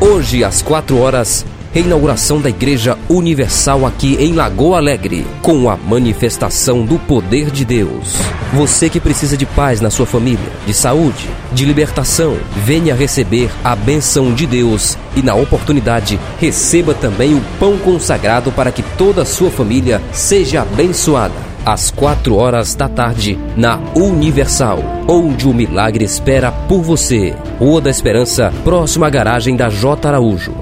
Hoje, às 4 horas, reinauguração da Igreja Universal aqui em Lagoa Alegre, com a manifestação do poder de Deus. Você que precisa de paz na sua família, de saúde, de libertação, venha receber a benção de Deus e, na oportunidade, receba também o pão consagrado para que toda a sua família seja abençoada às 4 horas da tarde, na Universal, onde o milagre espera por você. Rua da Esperança, próxima à garagem da J. Araújo.